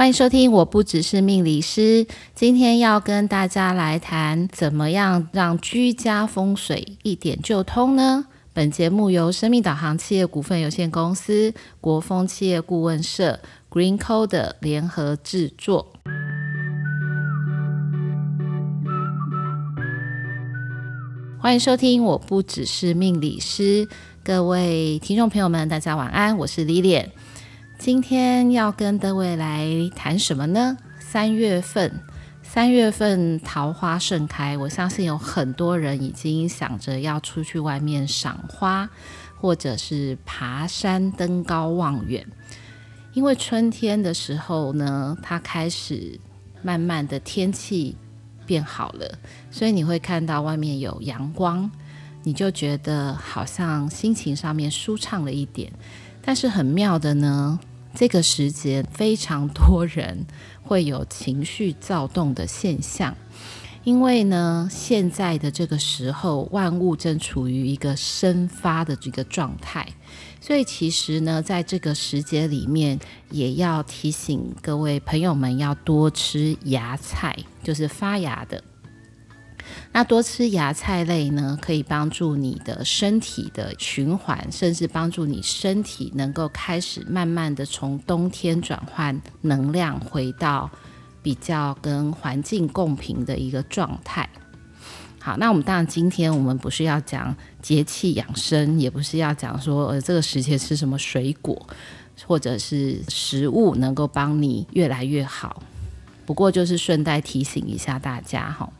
欢迎收听，我不只是命理师。今天要跟大家来谈，怎么样让居家风水一点就通呢？本节目由生命导航企业股份有限公司、国风企业顾问社、Green Code 联合制作。欢迎收听，我不只是命理师，各位听众朋友们，大家晚安，我是 Lilian。今天要跟各位来谈什么呢？三月份，三月份桃花盛开，我相信有很多人已经想着要出去外面赏花，或者是爬山登高望远，因为春天的时候呢，它开始慢慢的天气。变好了，所以你会看到外面有阳光，你就觉得好像心情上面舒畅了一点。但是很妙的呢，这个时节非常多人会有情绪躁动的现象，因为呢，现在的这个时候，万物正处于一个生发的这个状态。所以其实呢，在这个时节里面，也要提醒各位朋友们要多吃芽菜，就是发芽的。那多吃芽菜类呢，可以帮助你的身体的循环，甚至帮助你身体能够开始慢慢的从冬天转换能量，回到比较跟环境共频的一个状态。好，那我们当然今天我们不是要讲节气养生，也不是要讲说呃这个时节吃什么水果，或者是食物能够帮你越来越好。不过就是顺带提醒一下大家哈。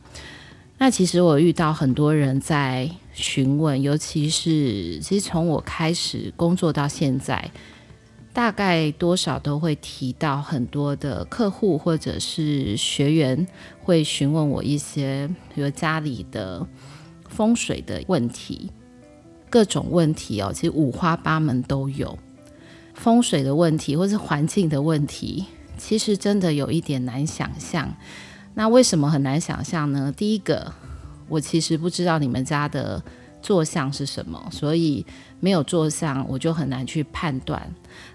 那其实我遇到很多人在询问，尤其是其实从我开始工作到现在。大概多少都会提到很多的客户或者是学员会询问我一些，比如家里的风水的问题，各种问题哦，其实五花八门都有。风水的问题或是环境的问题，其实真的有一点难想象。那为什么很难想象呢？第一个，我其实不知道你们家的。坐向是什么？所以没有坐向，我就很难去判断。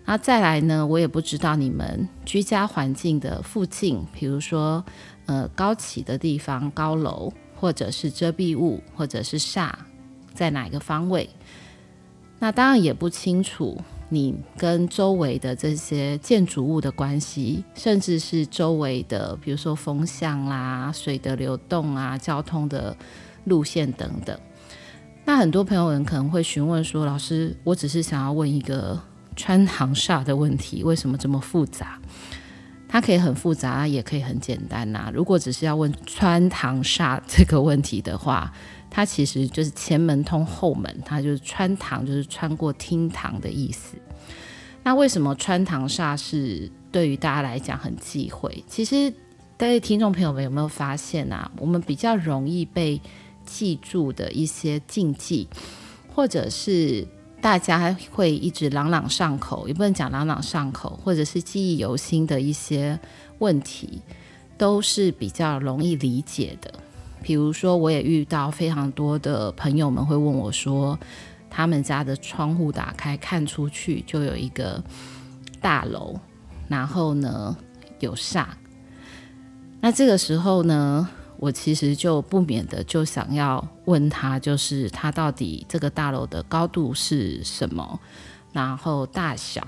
那再来呢？我也不知道你们居家环境的附近，比如说呃高起的地方、高楼，或者是遮蔽物，或者是煞，在哪一个方位？那当然也不清楚你跟周围的这些建筑物的关系，甚至是周围的，比如说风向啦、水的流动啊、交通的路线等等。那很多朋友们可能会询问说：“老师，我只是想要问一个穿堂煞的问题，为什么这么复杂？它可以很复杂，也可以很简单呐。如果只是要问穿堂煞这个问题的话，它其实就是前门通后门，它就是穿堂，就是穿过厅堂的意思。那为什么穿堂煞是对于大家来讲很忌讳？其实，各位听众朋友们有没有发现啊？我们比较容易被记住的一些禁忌，或者是大家会一直朗朗上口，也不能讲朗朗上口，或者是记忆犹新的一些问题，都是比较容易理解的。比如说，我也遇到非常多的朋友们会问我说，他们家的窗户打开看出去就有一个大楼，然后呢有煞。那这个时候呢，我其实就不免的就想要问他，就是他到底这个大楼的高度是什么，然后大小，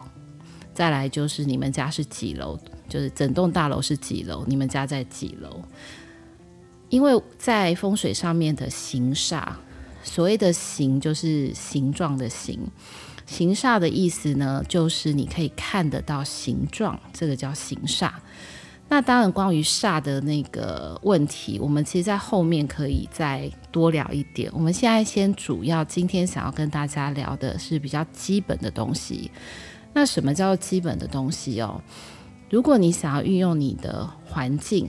再来就是你们家是几楼，就是整栋大楼是几楼，你们家在几楼？因为在风水上面的形煞，所谓的形就是形状的形，形煞的意思呢，就是你可以看得到形状，这个叫形煞。那当然，关于煞的那个问题，我们其实，在后面可以再多聊一点。我们现在先主要今天想要跟大家聊的是比较基本的东西。那什么叫基本的东西哦？如果你想要运用你的环境，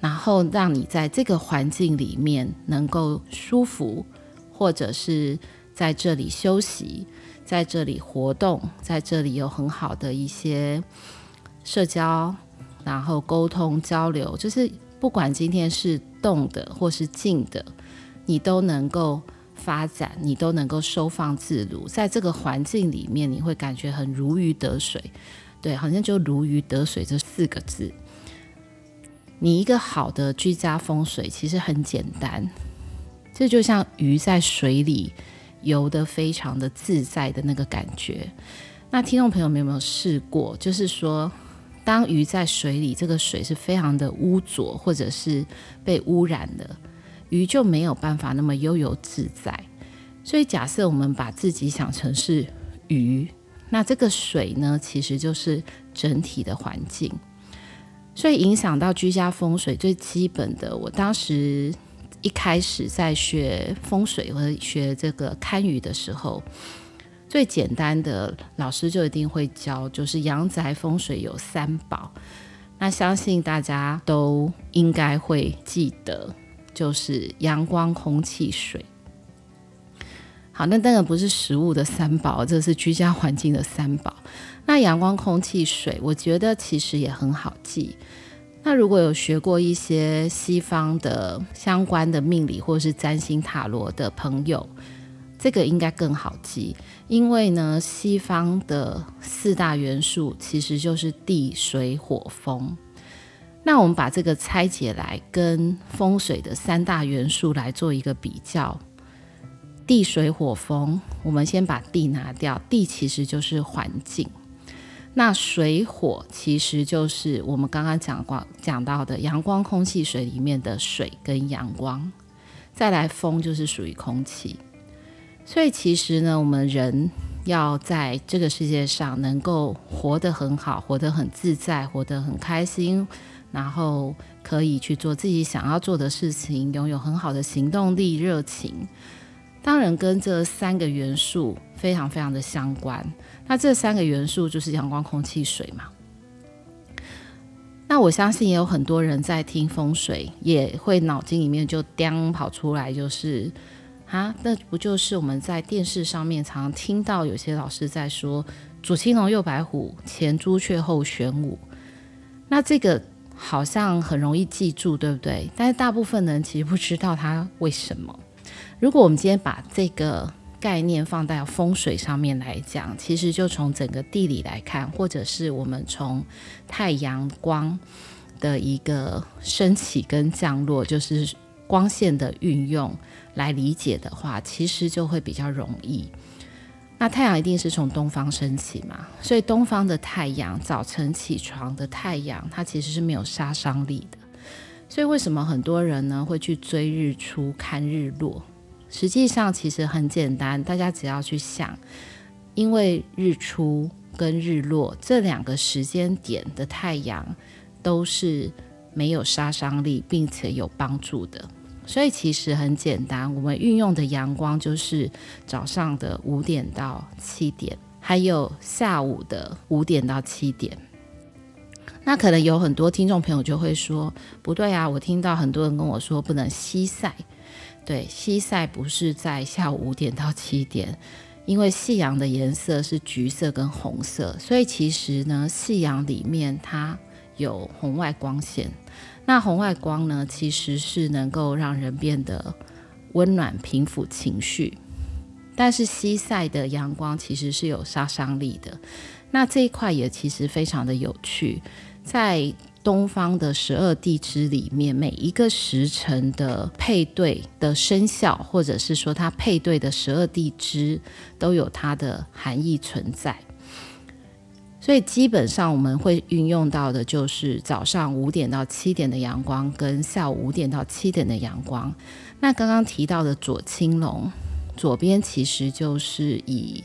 然后让你在这个环境里面能够舒服，或者是在这里休息，在这里活动，在这里有很好的一些社交。然后沟通交流，就是不管今天是动的或是静的，你都能够发展，你都能够收放自如，在这个环境里面，你会感觉很如鱼得水。对，好像就如鱼得水这四个字。你一个好的居家风水其实很简单，这就像鱼在水里游得非常的自在的那个感觉。那听众朋友们有没有试过？就是说，当鱼在水里，这个水是非常的污浊，或者是被污染的，鱼就没有办法那么悠游自在。所以，假设我们把自己想成是鱼，那这个水呢，其实就是整体的环境。所以，影响到居家风水最基本的，我当时一开始在学风水或者学这个堪舆的时候，最简单的老师就一定会教，就是阳宅风水有三宝。那相信大家都应该会记得，就是阳光、空气、水。好，那当然不是食物的三宝，这是居家环境的三宝。那阳光、空气、水，我觉得其实也很好记。那如果有学过一些西方的相关的命理或是占星塔罗的朋友，这个应该更好记，因为呢，西方的四大元素其实就是地、水、火、风。那我们把这个拆解来跟风水的三大元素来做一个比较。地水火风，我们先把地拿掉，地其实就是环境。那水火其实就是我们刚刚讲过讲到的阳光、空气、水里面的水跟阳光。再来风就是属于空气。所以其实呢，我们人要在这个世界上能够活得很好，活得很自在，活得很开心，然后可以去做自己想要做的事情，拥有很好的行动力、热情。当然，跟这三个元素非常非常的相关。那这三个元素就是阳光、空气、水嘛。那我相信也有很多人在听风水，也会脑筋里面就叮跑出来，就是啊，那不就是我们在电视上面常常听到有些老师在说“左青龙，右白虎，前朱雀，后玄武”。那这个好像很容易记住，对不对？但是大部分人其实不知道它为什么。如果我们今天把这个概念放在风水上面来讲，其实就从整个地理来看，或者是我们从太阳光的一个升起跟降落，就是光线的运用来理解的话，其实就会比较容易。那太阳一定是从东方升起嘛，所以东方的太阳，早晨起床的太阳，它其实是没有杀伤力的。所以为什么很多人呢会去追日出、看日落？实际上其实很简单，大家只要去想，因为日出跟日落这两个时间点的太阳都是没有杀伤力，并且有帮助的，所以其实很简单，我们运用的阳光就是早上的五点到七点，还有下午的五点到七点。那可能有很多听众朋友就会说，不对啊，我听到很多人跟我说不能西晒。对，西晒不是在下午五点到七点，因为夕阳的颜色是橘色跟红色，所以其实呢，夕阳里面它有红外光线。那红外光呢，其实是能够让人变得温暖、平抚情绪。但是西晒的阳光其实是有杀伤力的。那这一块也其实非常的有趣，在。东方的十二地支里面，每一个时辰的配对的生肖，或者是说它配对的十二地支，都有它的含义存在。所以基本上我们会运用到的就是早上五点到七点的阳光，跟下午五点到七点的阳光。那刚刚提到的左青龙，左边其实就是以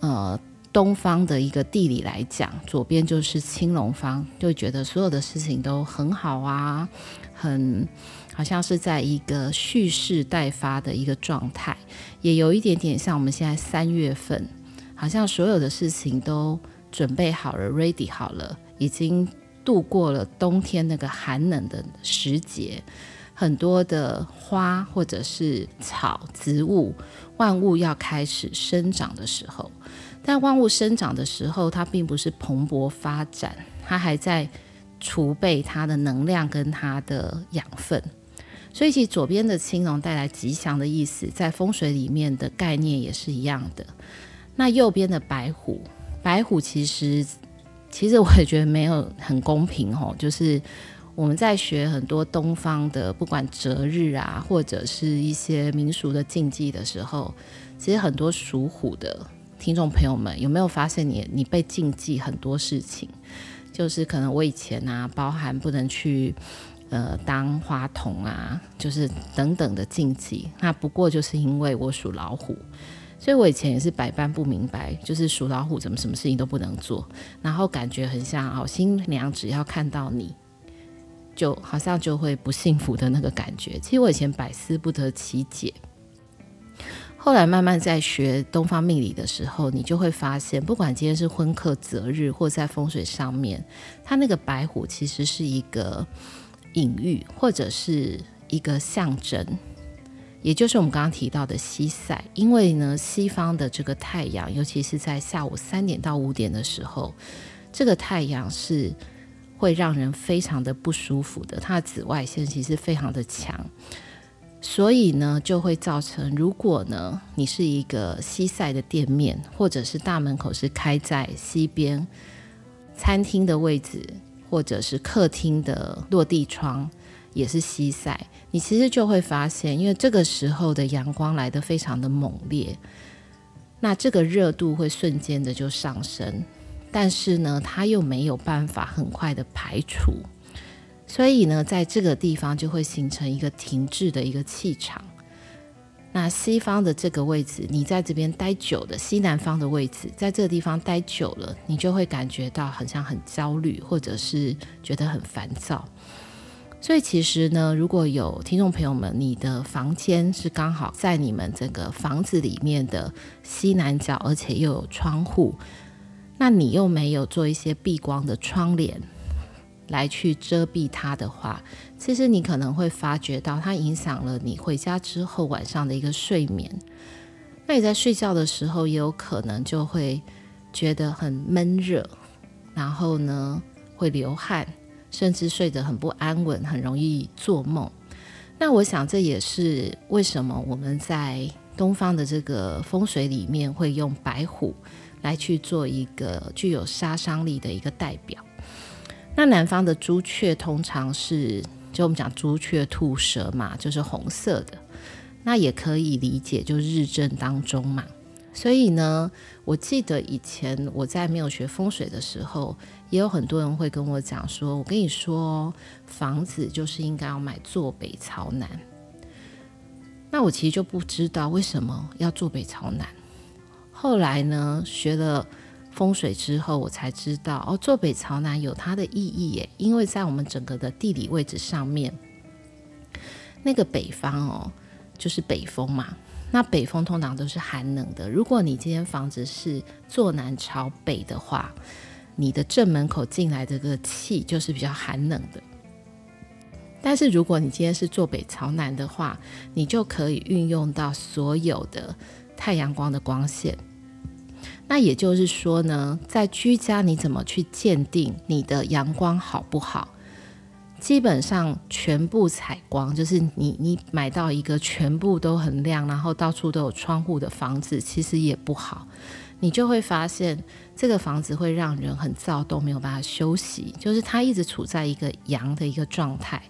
呃。东方的一个地理来讲，左边就是青龙方，就觉得所有的事情都很好啊，很好像是在一个蓄势待发的一个状态，也有一点点像我们现在三月份，好像所有的事情都准备好了，ready 好了，已经度过了冬天那个寒冷的时节，很多的花或者是草植物，万物要开始生长的时候。但万物生长的时候，它并不是蓬勃发展，它还在储备它的能量跟它的养分。所以，其实左边的青龙带来吉祥的意思，在风水里面的概念也是一样的。那右边的白虎，白虎其实其实我也觉得没有很公平哦，就是我们在学很多东方的，不管择日啊，或者是一些民俗的禁忌的时候，其实很多属虎的听众朋友们有没有发现你，你被禁忌很多事情，就是可能我以前啊，包含不能去呃当花童啊，就是等等的禁忌，那不过就是因为我属老虎。所以我以前也是百般不明白，就是属老虎怎么什么事情都不能做，然后感觉很像哦，新娘只要看到你，就好像就会不幸福的那个感觉。其实我以前百思不得其解，后来慢慢在学东方命理的时候，你就会发现，不管今天是婚克择日，或在风水上面，它那个白虎其实是一个隐喻，或者是一个象征。也就是我们刚刚提到的西晒，因为呢，西方的这个太阳，尤其是在下午三点到五点的时候，这个太阳是会让人非常的不舒服的，它的紫外线其实非常的强，所以呢，就会造成，如果呢，你是一个西晒的店面，或者是大门口是开在西边，餐厅的位置，或者是客厅的落地窗。也是西晒，你其实就会发现，因为这个时候的阳光来得非常的猛烈，那这个热度会瞬间的就上升，但是呢，它又没有办法很快的排除，所以呢，在这个地方就会形成一个停滞的一个气场。那西方的这个位置，你在这边待久了，西南方的位置，在这个地方待久了，你就会感觉到好像很焦虑，或者是觉得很烦躁。所以其实呢，如果有听众朋友们，你的房间是刚好在你们这个房子里面的西南角，而且又有窗户，那你又没有做一些避光的窗帘来去遮蔽它的话，其实你可能会发觉到它影响了你回家之后晚上的一个睡眠。那你在睡觉的时候，也有可能就会觉得很闷热，然后呢会流汗。甚至睡得很不安稳，很容易做梦。那我想这也是为什么我们在东方的这个风水里面会用白虎来去做一个具有杀伤力的一个代表。那南方的朱雀通常是，就我们讲朱雀吐舌嘛，就是红色的。那也可以理解，就日正当中嘛。所以呢，我记得以前我在没有学风水的时候，也有很多人会跟我讲说：“我跟你说，房子就是应该要买坐北朝南。”那我其实就不知道为什么要坐北朝南。后来呢，学了风水之后，我才知道哦，坐北朝南有它的意义耶。因为在我们整个的地理位置上面，那个北方哦，就是北风嘛。那北风通常都是寒冷的。如果你今天房子是坐南朝北的话，你的正门口进来这个气就是比较寒冷的。但是如果你今天是坐北朝南的话，你就可以运用到所有的太阳光的光线。那也就是说呢，在居家你怎么去鉴定你的阳光好不好？基本上全部采光，就是你你买到一个全部都很亮，然后到处都有窗户的房子，其实也不好。你就会发现这个房子会让人很躁动，没有办法休息，就是它一直处在一个阳的一个状态。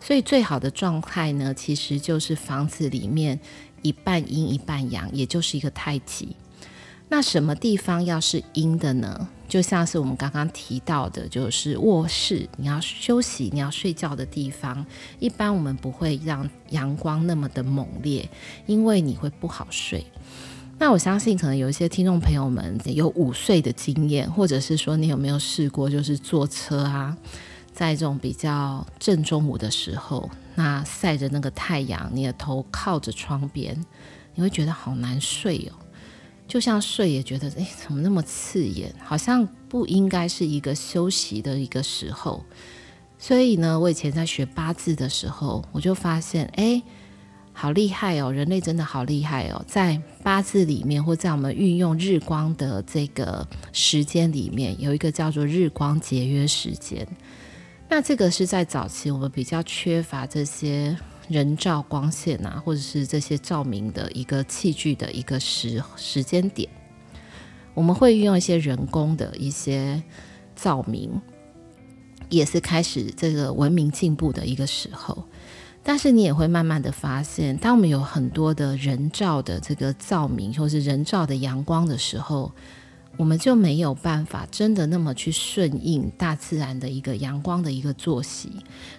所以最好的状态呢，其实就是房子里面一半阴一半阳，也就是一个太极。那什么地方要是阴的呢？就像是我们刚刚提到的，就是卧室，你要休息、你要睡觉的地方。一般我们不会让阳光那么的猛烈，因为你会不好睡。那我相信，可能有一些听众朋友们有午睡的经验，或者是说你有没有试过，就是坐车啊，在这种比较正中午的时候，那晒着那个太阳，你的头靠着窗边，你会觉得好难睡哦。就像睡也觉得，哎，怎么那么刺眼？好像不应该是一个休息的一个时候。所以呢，我以前在学八字的时候，我就发现，哎，好厉害哦！人类真的好厉害哦，在八字里面，或在我们运用日光的这个时间里面，有一个叫做日光节约时间。那这个是在早期我们比较缺乏这些。人造光线啊，或者是这些照明的一个器具的一个时时间点，我们会运用一些人工的一些照明，也是开始这个文明进步的一个时候。但是你也会慢慢的发现，当我们有很多的人造的这个照明，或是人造的阳光的时候，我们就没有办法真的那么去顺应大自然的一个阳光的一个作息。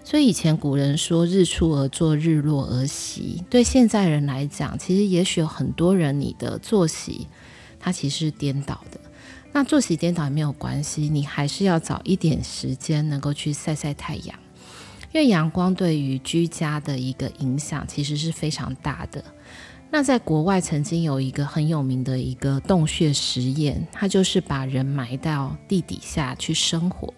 所以以前古人说“日出而作，日落而息”，对现在人来讲，其实也许有很多人你的作息它其实是颠倒的。那作息颠倒也没有关系，你还是要找一点时间能够去晒晒太阳。因为阳光对于居家的一个影响其实是非常大的。那在国外曾经有一个很有名的一个洞穴实验，它就是把人埋到地底下去生活。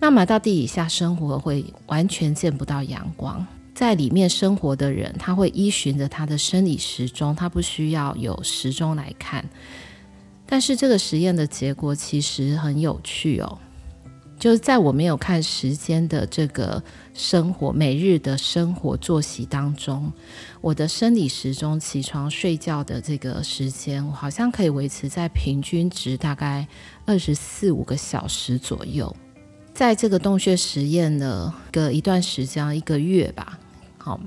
那埋到地底下生活会完全见不到阳光，在里面生活的人他会依循着他的生理时钟，他不需要有时钟来看。但是这个实验的结果其实很有趣哦。就是在我没有看时间的这个生活，每日的生活作息当中，我的生理时钟起床睡觉的这个时间，我好像可以维持在平均值大概二十四五个小时左右。在这个洞穴实验的个一段时间，一个月吧，好。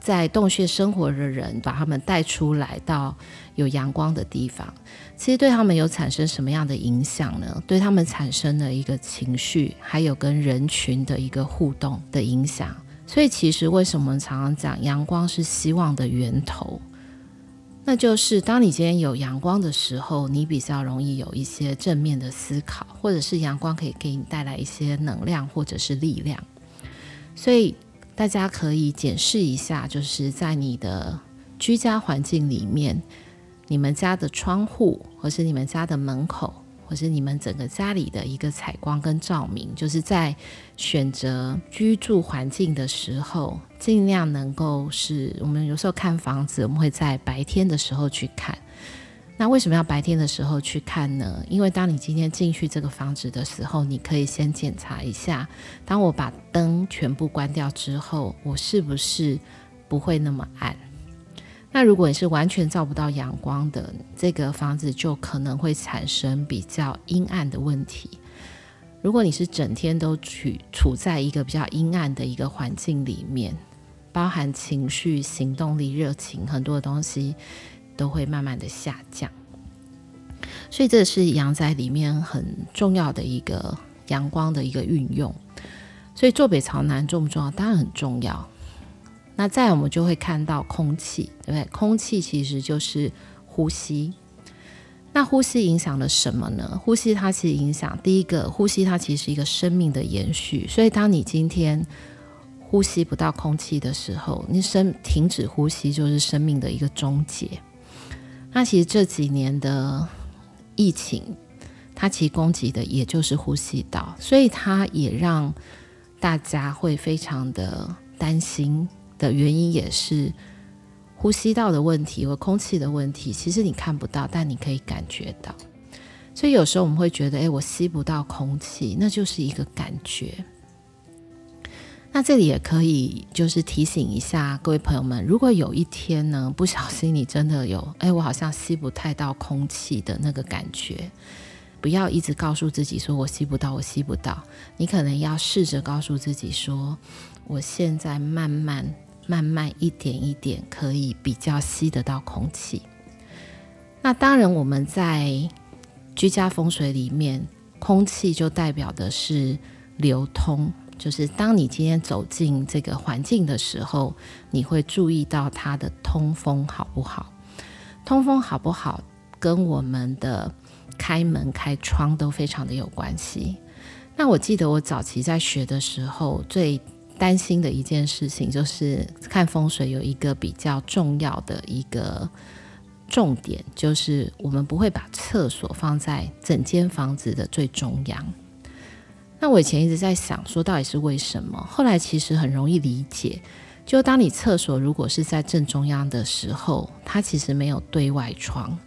在洞穴生活的人，把他们带出来到有阳光的地方，其实对他们有产生什么样的影响呢？对他们产生了一个情绪，还有跟人群的一个互动的影响。所以，其实为什么常常讲阳光是希望的源头？那就是当你今天有阳光的时候，你比较容易有一些正面的思考，或者是阳光可以给你带来一些能量或者是力量。所以。大家可以检视一下，就是在你的居家环境里面，你们家的窗户，或是你们家的门口，或是你们整个家里的一个采光跟照明，就是在选择居住环境的时候，尽量能够是我们有时候看房子，我们会在白天的时候去看。那为什么要白天的时候去看呢？因为当你今天进去这个房子的时候，你可以先检查一下，当我把灯全部关掉之后，我是不是不会那么暗？那如果你是完全照不到阳光的，这个房子就可能会产生比较阴暗的问题。如果你是整天都处处在一个比较阴暗的一个环境里面，包含情绪、行动力、热情，很多的东西。都会慢慢的下降，所以这是阳宅里面很重要的一个阳光的一个运用。所以坐北朝南重不重要？当然很重要。那再我们就会看到空气，对不对？空气其实就是呼吸。那呼吸影响了什么呢？呼吸它其实影响第一个，呼吸它其实是一个生命的延续。所以当你今天呼吸不到空气的时候，你生停止呼吸就是生命的一个终结。那其实这几年的疫情，它其实攻击的也就是呼吸道，所以它也让大家会非常的担心的原因，也是呼吸道的问题和空气的问题。其实你看不到，但你可以感觉到。所以有时候我们会觉得，哎，我吸不到空气，那就是一个感觉。那这里也可以就是提醒一下各位朋友们，如果有一天呢，不小心你真的有，哎，我好像吸不太到空气的那个感觉，不要一直告诉自己说我吸不到，我吸不到。你可能要试着告诉自己说，我现在慢慢、慢慢一点一点可以比较吸得到空气。那当然，我们在居家风水里面，空气就代表的是流通。就是当你今天走进这个环境的时候，你会注意到它的通风好不好？通风好不好，跟我们的开门开窗都非常的有关系。那我记得我早期在学的时候，最担心的一件事情就是看风水有一个比较重要的一个重点，就是我们不会把厕所放在整间房子的最中央。那我以前一直在想，说到底是为什么？后来其实很容易理解，就当你厕所如果是在正中央的时候，它其实没有对外窗，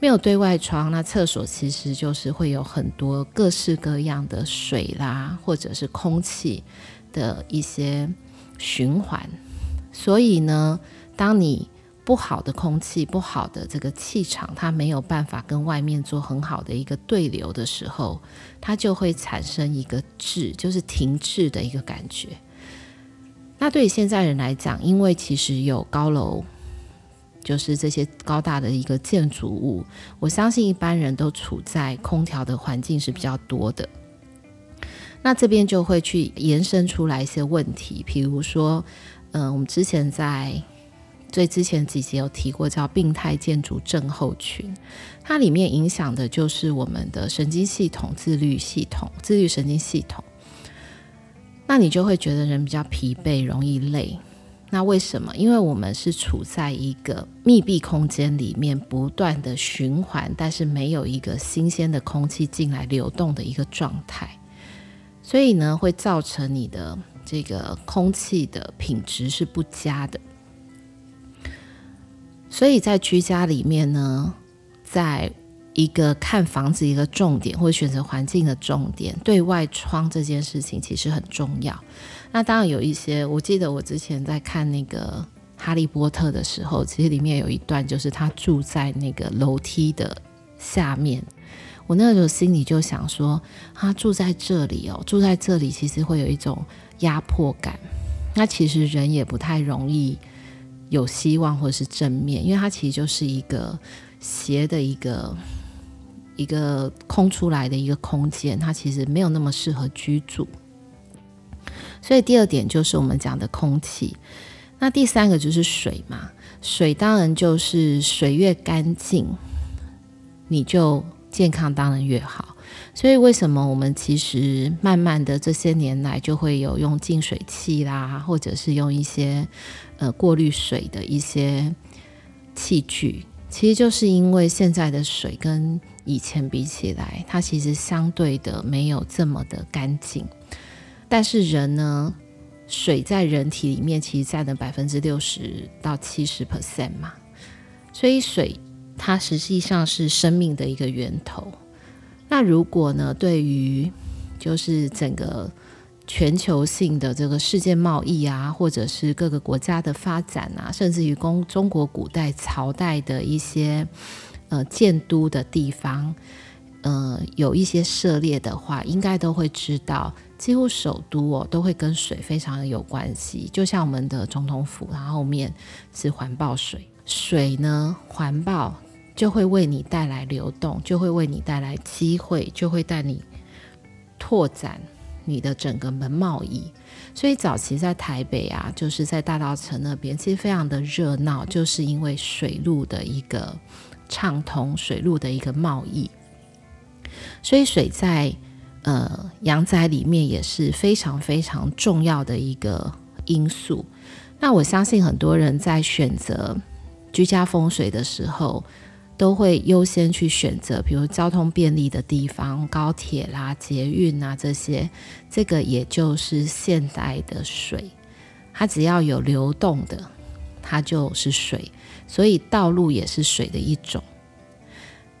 没有对外窗，那厕所其实就是会有很多各式各样的水啦，或者是空气的一些循环。所以呢，当你不好的空气、不好的这个气场，它没有办法跟外面做很好的一个对流的时候，它就会产生一个滞，就是停滞的一个感觉。那对于现在人来讲，因为其实有高楼，就是这些高大的一个建筑物，我相信一般人都处在空调的环境是比较多的。那这边就会去延伸出来一些问题，比如说，嗯、我们之前在最之前几集有提过，叫病态建筑症候群，它里面影响的就是我们的神经系统、自律系统、自律神经系统。那你就会觉得人比较疲惫，容易累。那为什么？因为我们是处在一个密闭空间里面，不断的循环，但是没有一个新鲜的空气进来流动的一个状态。所以呢，会造成你的这个空气的品质是不佳的。所以在居家里面呢，在一个看房子一个重点，或者选择环境的重点，对外窗这件事情其实很重要。那当然有一些，我记得我之前在看那个《哈利波特》的时候，其实里面有一段就是他住在那个楼梯的下面。我那个时候心里就想说，他住在这里哦，住在这里其实会有一种压迫感。那其实人也不太容易有希望或是正面，因为它其实就是一个斜的一个一个空出来的一个空间，它其实没有那么适合居住。所以第二点就是我们讲的空气，那第三个就是水嘛，水当然就是水越干净，你就。健康当然越好，所以为什么我们其实慢慢的这些年来就会有用净水器啦，或者是用一些呃过滤水的一些器具，其实就是因为现在的水跟以前比起来，它其实相对的没有这么的干净。但是人呢，水在人体里面其实占了百分之六十到七十 percent 嘛，所以水。它实际上是生命的一个源头。那如果呢，对于就是整个全球性的这个世界贸易啊，或者是各个国家的发展啊，甚至于中中国古代朝代的一些呃建都的地方，呃有一些涉猎的话，应该都会知道，几乎首都哦都会跟水非常的有关系。就像我们的总统府，它后面是环抱水，水呢环抱。就会为你带来流动，就会为你带来机会，就会带你拓展你的整个门贸易。所以早期在台北啊，就是在大道城那边，其实非常的热闹，就是因为水路的一个畅通，水路的一个贸易。所以水在呃阳宅里面也是非常非常重要的一个因素。那我相信很多人在选择居家风水的时候，都会优先去选择，比如交通便利的地方，高铁啦、捷运啊这些。这个也就是现代的水，它只要有流动的，它就是水。所以道路也是水的一种。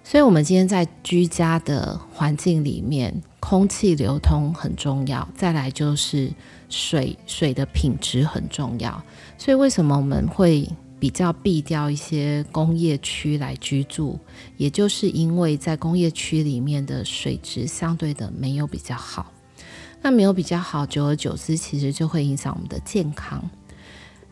所以，我们今天在居家的环境里面，空气流通很重要。再来就是水，水的品质很重要。所以，为什么我们会？比较避掉一些工业区来居住，也就是因为在工业区里面的水质相对的没有比较好，那没有比较好，久而久之其实就会影响我们的健康。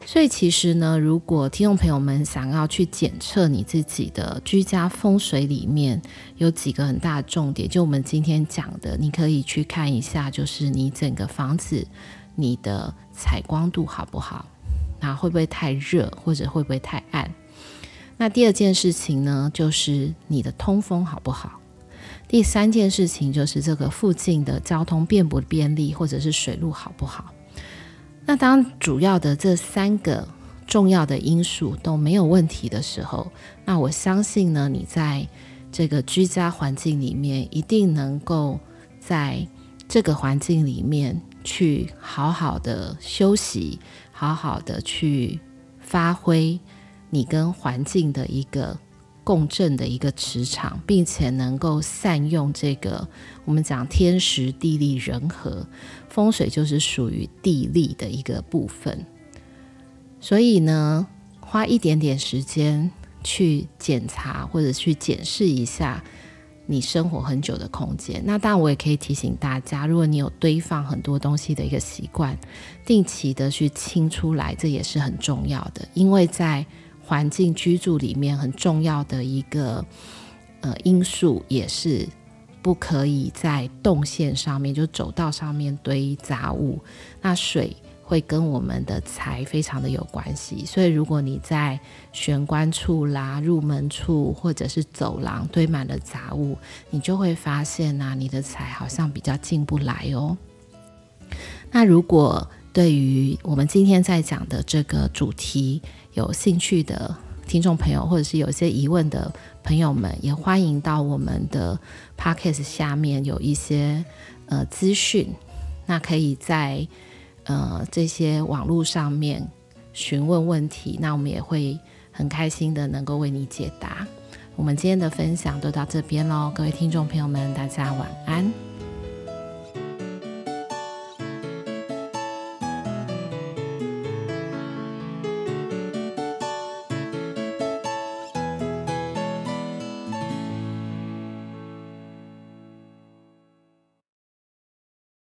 所以其实呢，如果听众朋友们想要去检测你自己的居家风水里面有几个很大的重点，就我们今天讲的，你可以去看一下，就是你整个房子你的采光度好不好。那会不会太热，或者会不会太暗？那第二件事情呢，就是你的通风好不好？第三件事情就是这个附近的交通便不便利，或者是水路好不好？那当主要的这三个重要的因素都没有问题的时候，那我相信呢，你在这个居家环境里面一定能够在这个环境里面去好好的休息。好好的去发挥你跟环境的一个共振的一个磁场，并且能够善用这个我们讲天时地利人和，风水就是属于地利的一个部分。所以呢，花一点点时间去检查或者去检视一下你生活很久的空间。那当然，我也可以提醒大家，如果你有堆放很多东西的一个习惯，定期的去清出来，这也是很重要的。因为在环境居住里面很重要的一个呃因素，也是不可以在动线上面，就走道上面堆杂物。那水会跟我们的财非常的有关系，所以如果你在玄关处啦、入门处或者是走廊堆满了杂物，你就会发现啊，你的财好像比较进不来哦。那如果对于我们今天在讲的这个主题有兴趣的听众朋友，或者是有些疑问的朋友们，也欢迎到我们的 podcast 下面有一些呃资讯，那可以在呃这些网络上面询问问题，那我们也会很开心的能够为你解答。我们今天的分享都到这边喽，各位听众朋友们，大家晚安。